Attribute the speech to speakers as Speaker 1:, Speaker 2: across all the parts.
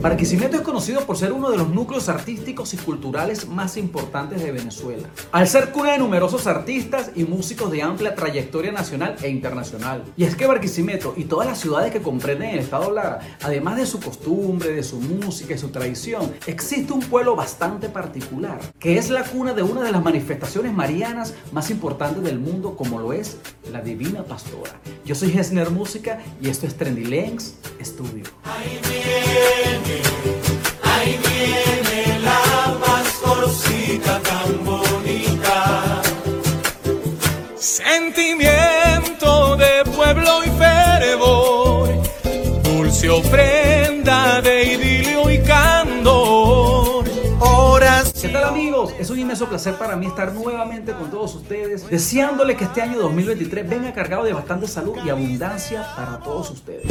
Speaker 1: Barquisimeto es conocido por ser uno de los núcleos artísticos y culturales más importantes de Venezuela, al ser cuna de numerosos artistas y músicos de amplia trayectoria nacional e internacional. Y es que Barquisimeto y todas las ciudades que comprenden el estado Lara, además de su costumbre, de su música y su tradición, existe un pueblo bastante particular, que es la cuna de una de las manifestaciones marianas más importantes del mundo, como lo es la Divina Pastora. Yo soy Hesner Música y esto es Trendy Lengs Studio.
Speaker 2: Ahí viene la
Speaker 1: amigos? Es un inmenso placer para mí estar nuevamente con todos ustedes, deseándoles que este año 2023 venga cargado de bastante salud y abundancia para todos ustedes.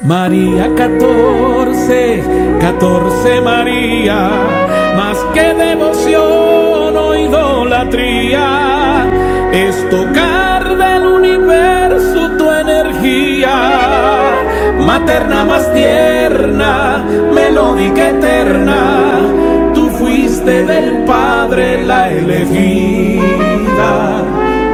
Speaker 2: María 14, 14 María, más que devoción o idolatría, es tocar del universo tu energía, materna más tierna, melódica eterna, fuiste del Padre la elegida,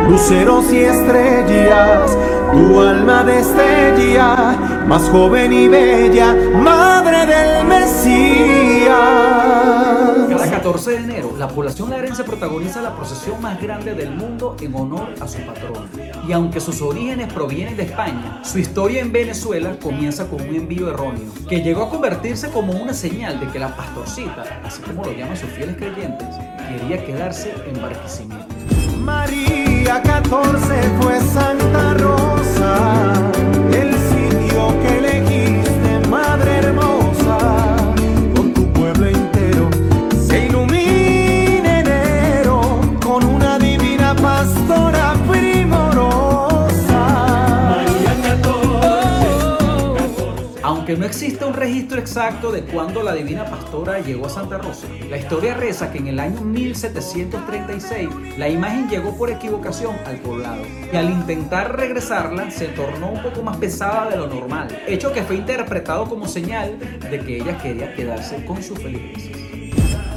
Speaker 2: luceros y estrellas, tu alma destella más joven y bella, madre del Mesías.
Speaker 1: Cada 14 de enero, la población larense protagoniza la procesión más grande del mundo en honor a su patrón. Y aunque sus orígenes provienen de España, su historia en Venezuela comienza con un envío erróneo, que llegó a convertirse como una señal de que la pastorcita, así como lo llaman sus fieles creyentes, quería quedarse en Barquisimeto.
Speaker 2: María 14 fue Santa Rosa,
Speaker 1: No existe un registro exacto de cuándo la Divina Pastora llegó a Santa Rosa, la historia reza que en el año 1736 la imagen llegó por equivocación al poblado y al intentar regresarla se tornó un poco más pesada de lo normal, hecho que fue interpretado como señal de que ella quería quedarse con sus feligreses.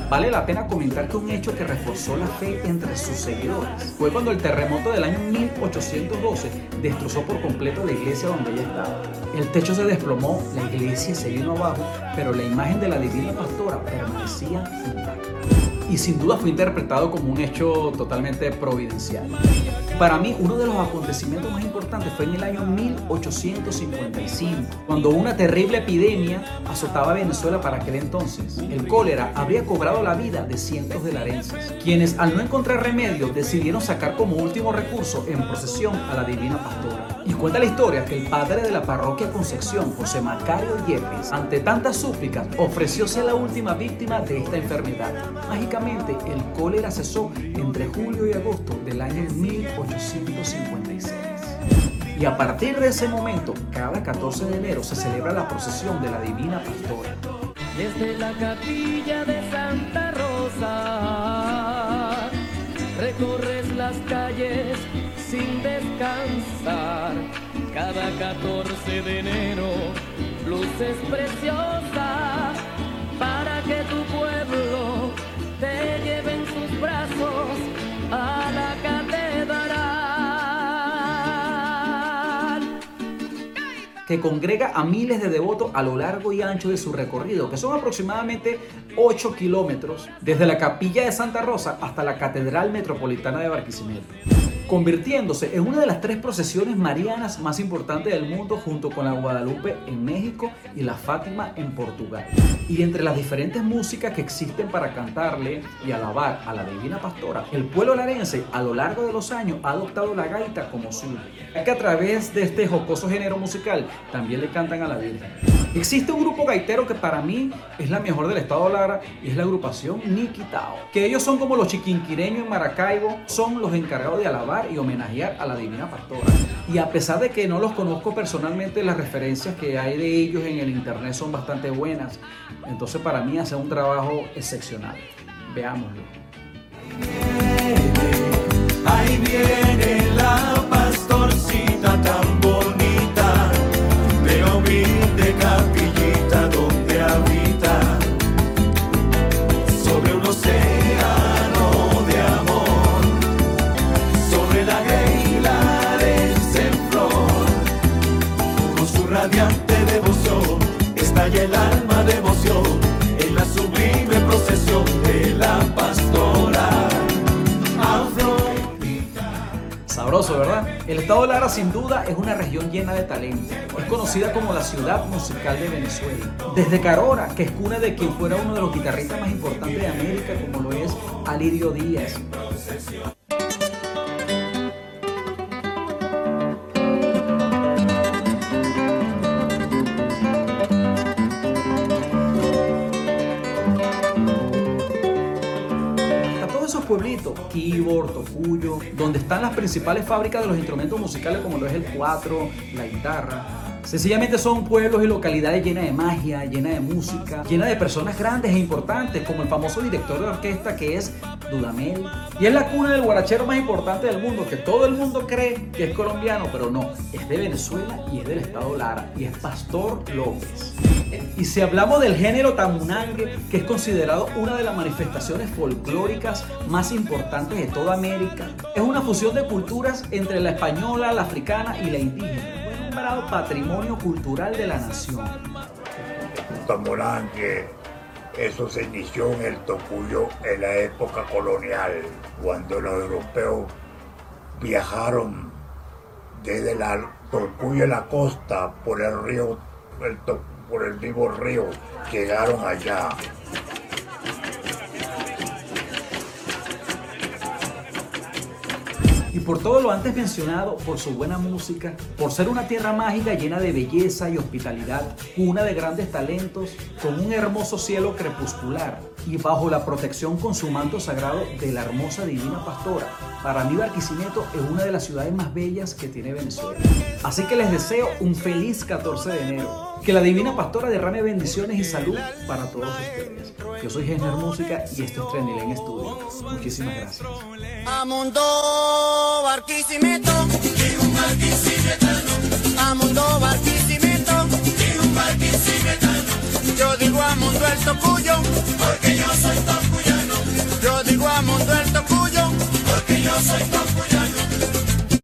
Speaker 1: Vale la pena comentar que un hecho que reforzó la fe entre sus seguidores fue cuando el terremoto del año 1812 destrozó por completo la iglesia donde ella estaba. El techo se desplomó, la iglesia se vino abajo, pero la imagen de la divina pastora permanecía intacta. Y sin duda fue interpretado como un hecho totalmente providencial. Para mí, uno de los acontecimientos más importantes fue en el año 1855, cuando una terrible epidemia azotaba a Venezuela para aquel entonces. El cólera habría cobrado la vida de cientos de larenses, quienes al no encontrar remedio decidieron sacar como último recurso en procesión a la Divina Pastora. Y cuenta la historia que el padre de la parroquia Concepción, José Macario Yepes, ante tantas súplicas, ofreció ser la última víctima de esta enfermedad. El cólera cesó entre julio y agosto del año 1856. Y a partir de ese momento, cada 14 de enero se celebra la procesión de la Divina Pastora.
Speaker 3: Desde la capilla de Santa Rosa recorres las calles sin descansar. Cada 14 de enero, luces preciosas para que tu pueblo sus brazos a la catedral.
Speaker 1: que congrega a miles de devotos a lo largo y ancho de su recorrido, que son aproximadamente 8 kilómetros desde la capilla de Santa Rosa hasta la Catedral Metropolitana de Barquisimeto, convirtiéndose en una de las tres procesiones marianas más importantes del mundo junto con la Guadalupe en México y la Fátima en Portugal. Y entre las diferentes músicas que existen para cantarle y alabar a la Divina Pastora, el pueblo larense a lo largo de los años ha adoptado la gaita como suya, ya que a través de este jocoso género musical también le cantan a la Virgen. Existe un grupo gaitero que para mí es la mejor del estado Lara y es la agrupación Nikitao. Que ellos son como los chiquinquireños en Maracaibo, son los encargados de alabar y homenajear a la Divina Pastora. Y a pesar de que no los conozco personalmente, las referencias que hay de ellos en el internet son bastante buenas. Entonces para mí hace un trabajo excepcional. Veámoslo.
Speaker 2: El alma de emoción en la sublime procesión de la pastora.
Speaker 1: Sabroso, ¿verdad? El estado Lara sin duda es una región llena de talento. Es conocida como la ciudad musical de Venezuela. Desde Carora, que es cuna de quien fuera uno de los guitarristas más importantes de América, como lo es Alirio Díaz. Quibor, Tocuyo, donde están las principales fábricas de los instrumentos musicales como lo es el cuatro, la guitarra. Sencillamente son pueblos y localidades llenas de magia, llenas de música, llenas de personas grandes e importantes, como el famoso director de orquesta que es Dudamel. Y es la cuna del guarachero más importante del mundo, que todo el mundo cree que es colombiano, pero no, es de Venezuela y es del estado Lara, y es Pastor López. Y si hablamos del género tamunangue, que es considerado una de las manifestaciones folclóricas más importantes de toda América, es una fusión de culturas entre la española, la africana y la indígena. Fue nombrado Patrimonio Cultural de la Nación.
Speaker 4: Tamurangue, eso se inició en el Tocuyo en la época colonial, cuando los europeos viajaron desde la Tocuyo la costa por el río, por el vivo río, llegaron allá.
Speaker 1: Por todo lo antes mencionado, por su buena música, por ser una tierra mágica llena de belleza y hospitalidad, cuna de grandes talentos, con un hermoso cielo crepuscular y bajo la protección con su manto sagrado de la hermosa Divina Pastora, para mí Barquisimeto es una de las ciudades más bellas que tiene Venezuela. Así que les deseo un feliz 14 de enero. Que la Divina Pastora derrame bendiciones y salud para todos ustedes. Yo soy Gensler Música y esto es Trendilen Studio. Muchísimas gracias.
Speaker 5: Amundo Barquisimeto, un barquisimetano. Amundo Barquisimeto, un barquisimetano. Yo digo Amundo el Tocuyo, porque yo soy tocuyano. Yo digo Amundo el Tocuyo, porque yo soy popular.